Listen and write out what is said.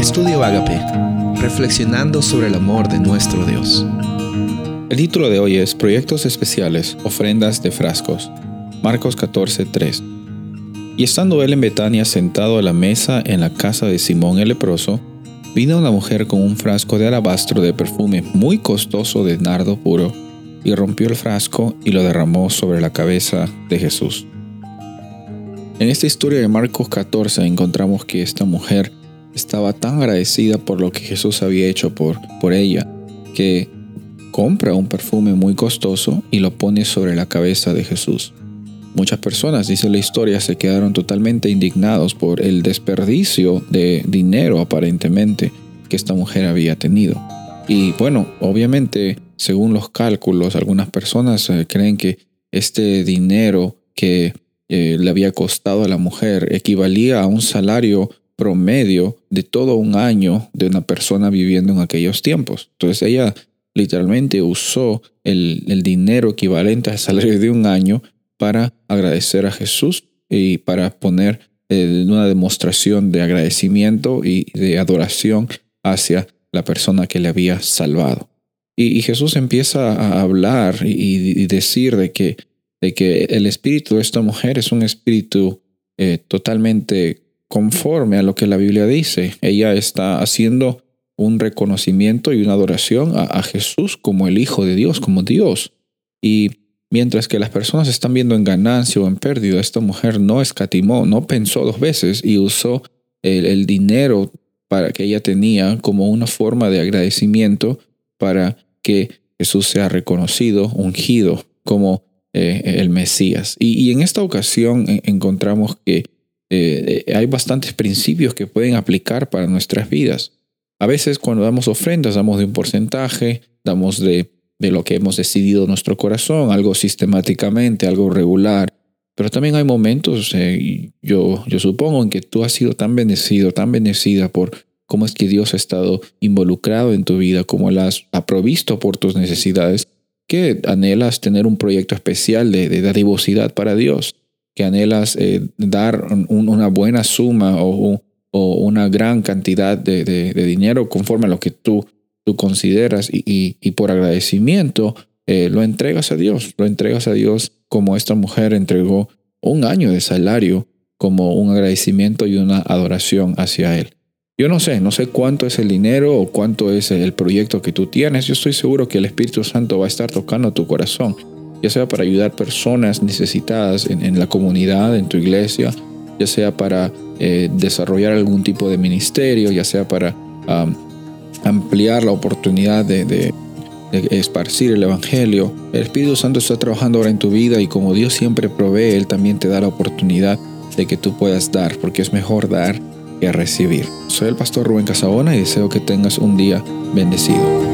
Estudio Agape, reflexionando sobre el amor de nuestro Dios. El título de hoy es Proyectos Especiales, Ofrendas de Frascos. Marcos 14, 3. Y estando él en Betania sentado a la mesa en la casa de Simón el leproso, vino una mujer con un frasco de alabastro de perfume muy costoso de nardo puro, y rompió el frasco y lo derramó sobre la cabeza de Jesús. En esta historia de Marcos 14 encontramos que esta mujer estaba tan agradecida por lo que Jesús había hecho por, por ella, que compra un perfume muy costoso y lo pone sobre la cabeza de Jesús. Muchas personas, dice la historia, se quedaron totalmente indignados por el desperdicio de dinero aparentemente que esta mujer había tenido. Y bueno, obviamente, según los cálculos, algunas personas eh, creen que este dinero que eh, le había costado a la mujer equivalía a un salario promedio de todo un año de una persona viviendo en aquellos tiempos. Entonces ella literalmente usó el, dinero equivalente al salario de un año para agradecer a Jesús y para poner eh, una demostración de agradecimiento y de adoración hacia la persona que le había salvado. Y, Jesús empieza a hablar y, decir de que, de que el espíritu de esta mujer es un espíritu eh, totalmente conforme a lo que la Biblia dice. Ella está haciendo un reconocimiento y una adoración a, Jesús como el Hijo de Dios, como Dios. Y mientras que las personas están viendo en ganancia o en pérdida, esta mujer no escatimó, no pensó dos veces y usó el, dinero para que ella tenía como una forma de agradecimiento para que Jesús sea reconocido, ungido como eh, el Mesías. y en esta ocasión encontramos que eh, hay bastantes principios que pueden aplicar para nuestras vidas. A veces cuando damos ofrendas damos de un porcentaje, damos de, de lo que hemos decidido nuestro corazón, algo sistemáticamente, algo regular. Pero también hay momentos, eh, yo, yo supongo, en que tú has sido tan bendecido, tan bendecida por cómo es que Dios ha estado involucrado en tu vida, cómo la has provisto por tus necesidades, que anhelas tener un proyecto especial de, de dadivosidad para Dios que anhelas eh, dar una buena suma o, una gran cantidad de, dinero conforme a lo que tú, tú consideras y, por agradecimiento eh, lo entregas a Dios, lo entregas a Dios como esta mujer entregó un año de salario como un agradecimiento y una adoración hacia Él. Yo no sé, no sé cuánto es el dinero o cuánto es el proyecto que tú tienes. Yo estoy seguro que el Espíritu Santo va a estar tocando tu corazón ya sea para ayudar personas necesitadas en, la comunidad, en tu iglesia, ya sea para eh, desarrollar algún tipo de ministerio, ya sea para ampliar la oportunidad de, esparcir el Evangelio. El Espíritu Santo está trabajando ahora en tu vida y como Dios siempre provee, Él también te da la oportunidad de que tú puedas dar, porque es mejor dar que recibir. Soy el pastor Rubén Casabona y deseo que tengas un día bendecido.